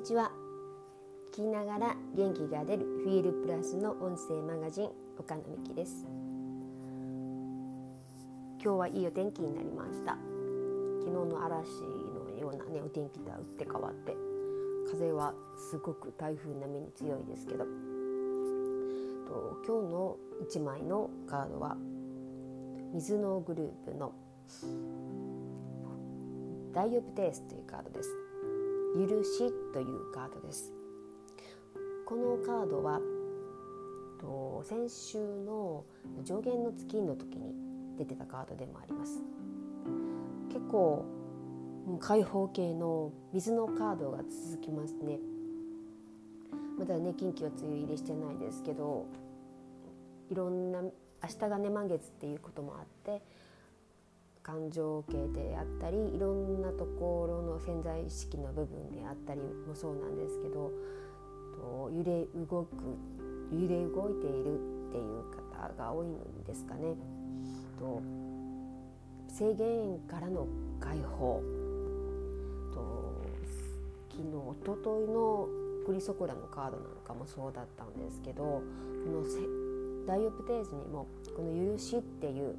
にちは。聞きながら元気が出るフィールプラスの音声マガジン岡野美希です。今日はいいお天気になりました。昨日の嵐のようなねお天気とは打って変わって風はすごく台風並みに強いですけど。と今日の1枚のカードは水のグループのダイオプテースというカードです。許しというカードです。このカードはと先週の上限の月の時に出てたカードでもあります。結構開放系の水のカードが続きますね。まだね近畿は梅雨入りしてないですけどいろんな明日がね満月っていうこともあって感情系であったりいろんなところ潜在意識の部分であったりもそうなんですけど揺れ動く揺れ動いているっていう方が多いんですかね。と制限からの解放と昨日おとといのクリソコラのカードなんかもそうだったんですけどこのダイオプテーズにもこの「許し」っていう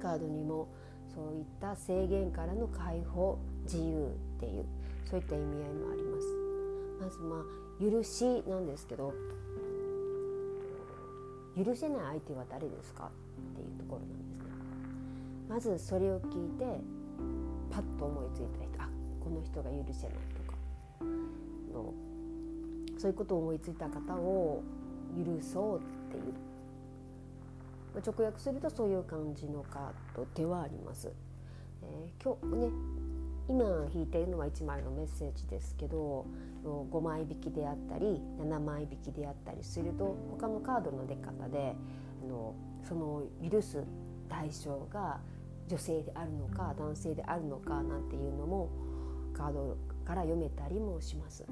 カードにもそういった制限からの解放自由っていうそういった意味合いもあります。まずまあ許しなんですけど許せない相手は誰ですかっていうところなんですね。まずそれを聞いてパッと思いついた人あこの人が許せないとかのそういうことを思いついた方を許そうっていう直訳するとそういう感じのカードではあります。えー、今日ね今引いているのは1枚のメッセージですけど5枚引きであったり7枚引きであったりすると他のカードの出方であのその許す対象が女性であるのか男性であるのかなんていうのもカードから読めたりもします。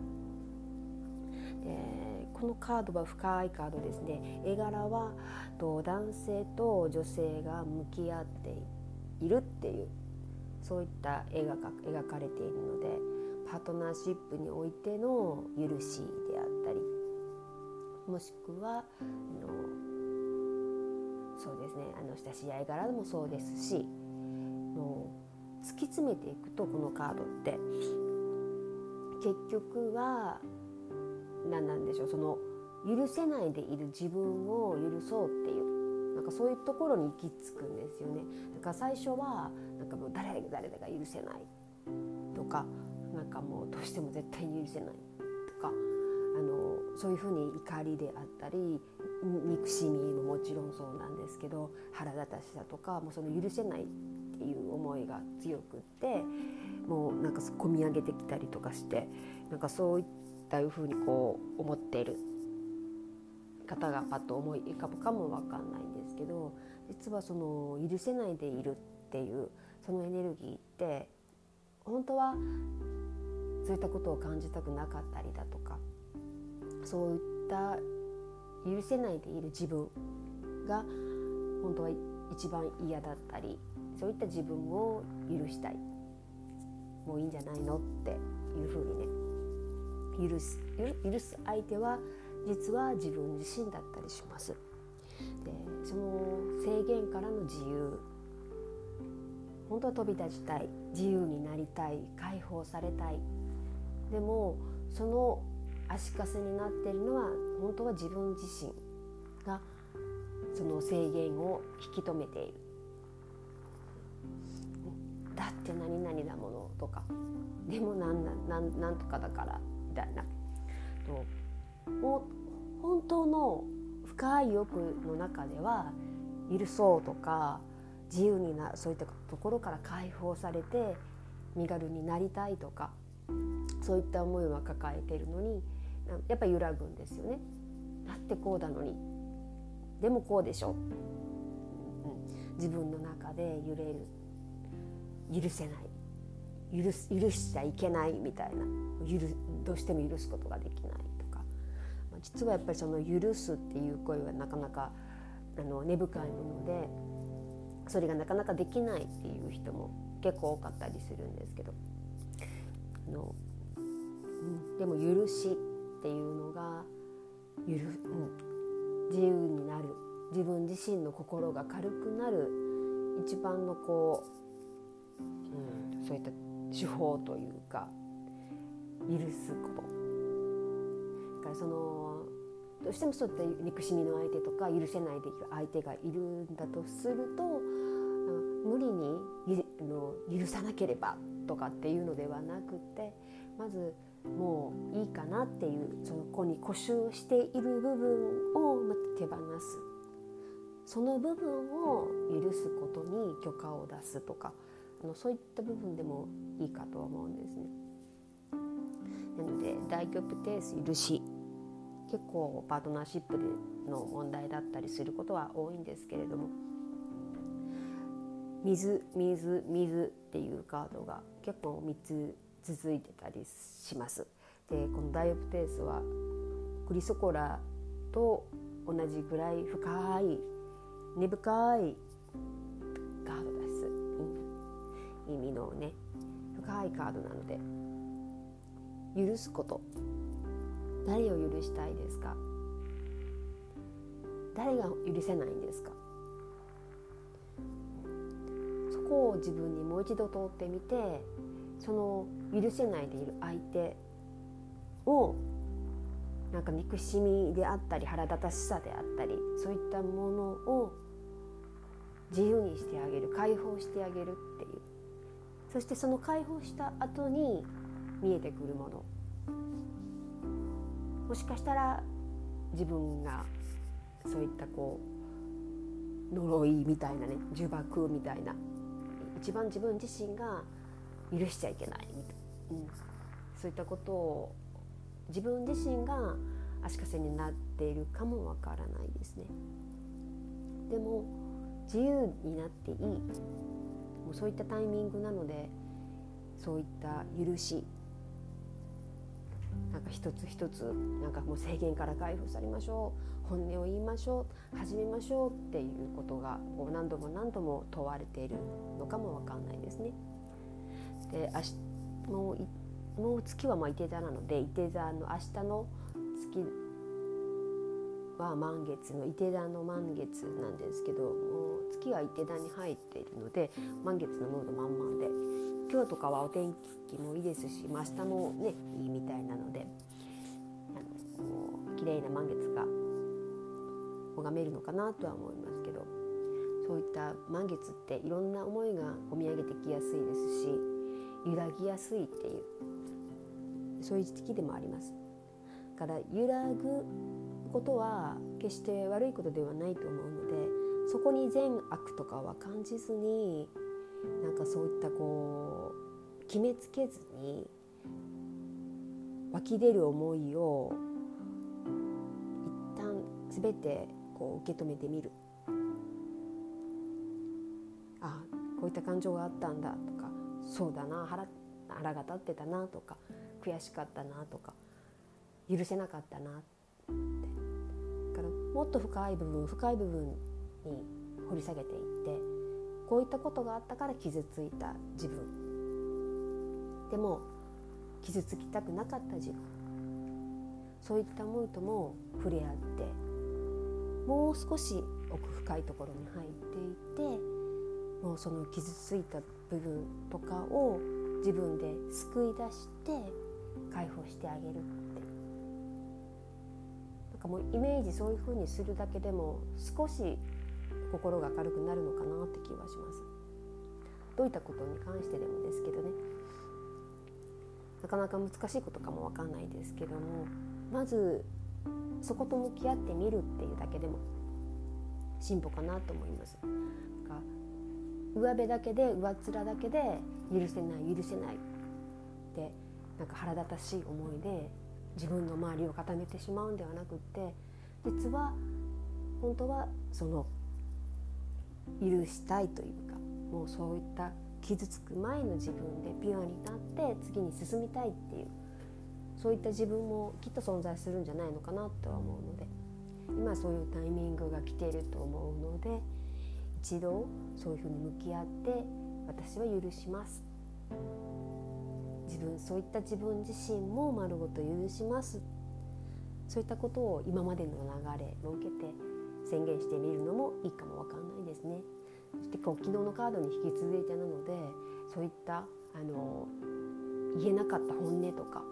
でこのカードは深いカードですね絵柄はと男性と女性が向き合っているっていうそういった絵が描かれているのでパートナーシップにおいての許しであったりもしくはあのそうですねあの親しい合い柄もそうですしもう突き詰めていくとこのカードって結局は何なんでしょうその許せないでいる自分を許そうっていうかそういうところに行き着くんですよね。だから最初はなんかもう誰々誰々が許せないとかなんかもうどうしても絶対に許せないとかあのそういうふうに怒りであったり憎しみももちろんそうなんですけど腹立たしさとかもうその許せないっていう思いが強くってもうなんか込み上げてきたりとかしてなんかそういったいうふうにこう思っている方がパッと思い浮かぶかも分かんないんですけど実はその許せないでいるっていうそのエネルギーって本当はそういったことを感じたくなかったりだとかそういった許せないでいる自分が本当は一番嫌だったりそういった自分を許したいもういいんじゃないのっていうふうにね許す許す相手は実は自分自身だったりします。でその制限からの自由。本当は飛び立ちたい。自由になりたい。解放されたい。でもその足かせになっているのは本当は自分自身がその制限を引き止めている。だって何々なものとか。でも何なんなんとかだからみたいな。ともう本当の深い欲の中では許そうとか自由になそういったところから解放されて身軽になりたいとかそういった思いは抱えているのにやっぱ揺らぐんですよね。だってこうだのに？でもこうでしょ、うん、自分の中で揺れる。許せない。許す許しちゃいけないみたいな。許どうしても許すことができない。実はやっぱりその許すっていう声はなかなかあの根深いものでそれがなかなかできないっていう人も結構多かったりするんですけど。あのうん、でも許しっていうのがゆる、うん、自由になる。自分自身の心が軽くなる一番のこう、うん、そういった手法というか許すこと。からそのどうしてもそういった憎しみの相手とか許せないできる相手がいるんだとすると無理にの許さなければとかっていうのではなくてまずもういいかなっていうそこに固執している部分を手放すその部分を許すことに許可を出すとかあのそういった部分でもいいかと思うんですね。なので大曲定数許し結構パートナーシップでの問題だったりすることは多いんですけれども。水水水っていうカードが結構3つ続いてたりします。でこのダイオプテースはクリソコラと同じぐらい深い根深いカードです、意味のね深いカードなので。許すこと。誰を許したいですか？誰が許せないんですか？そこを自分にもう一度通ってみてその許せないでいる相手をなんか憎しみであったり腹立たしさであったりそういったものを自由にしてあげる解放してあげるっていう。そしてその解放した後に見えてくるもの。もしかしたら自分がそういったこう呪いみたいなね呪縛みたいな。一番自分自身が許しちゃいけないみたいな、うん、そういったことを自分自身が足かせになっているかもわからないですね。でも自由になっていい。もうそういったタイミングなのでそういった許しなんか一つ一つなんかもう制限から解放されましょう本音を言いましょう始めましょうっていうことがこう何度も何度も問われているのかもわかんないですね。で明日もうもう月はまあ伊手座なので伊手座の明日の月は満月の伊手座の満月なんですけどもう月が伊手座に入っているので満月のムード満々で今日とかはお天気もいいですし、明日もねいいみたいなのであの綺麗な満月が拝めるのかなとは思いますけどそういった満月っていろんな思いが込み上げてきやすいですし揺らぎやすいっていうそういう時期でもあります。から揺らぐことは決して悪いことではないと思うのでそこに善悪とかは感じずになんかそういったこう決めつけずに湧き出る思いを一旦全てこう受け止めてみる。あこういった感情があったんだとかそうだな腹腹が立ってたなとか悔しかったなとか許せなかったなってもっと深い部分深い部分に掘り下げていってこういったことがあったから傷ついた自分。でも傷つきたくなかった自分。そういった思いとも触れ合ってもう少し奥深いところに入っていってもうその傷ついた部分とかを自分で救い出して解放してあげるって。かもうイメージそういう風にするだけでも少し心が明るくなるのかなって気はします。どういったことに関してでもですけどね。なかなか難しいことかもわかんないですけどもまずそこと向き合ってみるっていうだけでも進歩かなと思います。か上辺だけで上っ面だけで許せない許せないってなんか腹立たしい思いで自分の周りを固めてしまうんではなくって実は本当はその許したいというかもうそういった傷つく前の自分でピュアになって次に進みたいっていうそういった自分もきっと存在するんじゃないのかなとは思うので今そういうタイミングが来ていると思うので一度そういうふうに向き合って私は許します。自分そういった自分自身も丸ごと許しますそういったことを今までの流れを受けて宣言してみるのもいいかもわかんないですね。そしてこう昨日のカードに引き続いてなのでそういったあの言えなかった本音とか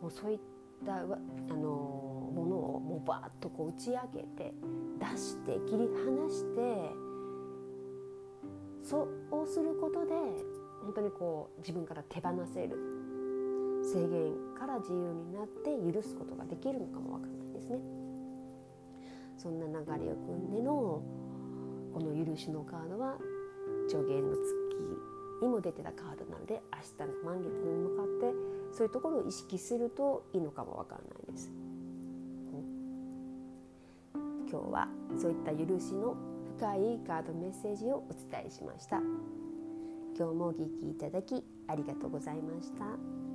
もうそういったあのものをもうバーッとこう打ち上げて出して切り離してそうすることで本当にこう自分から手放せる制限から自由になって許すことができるのかもわかんないですね。そんな流れを組んでのこの許しのカードは上限の月にも出てたカードなので明日の満月に向かってそういうところを意識するといいのかもわかんないです。今日はそういった許しの深いカードメッセージをお伝えしました。今日もお聴きいただきありがとうございました。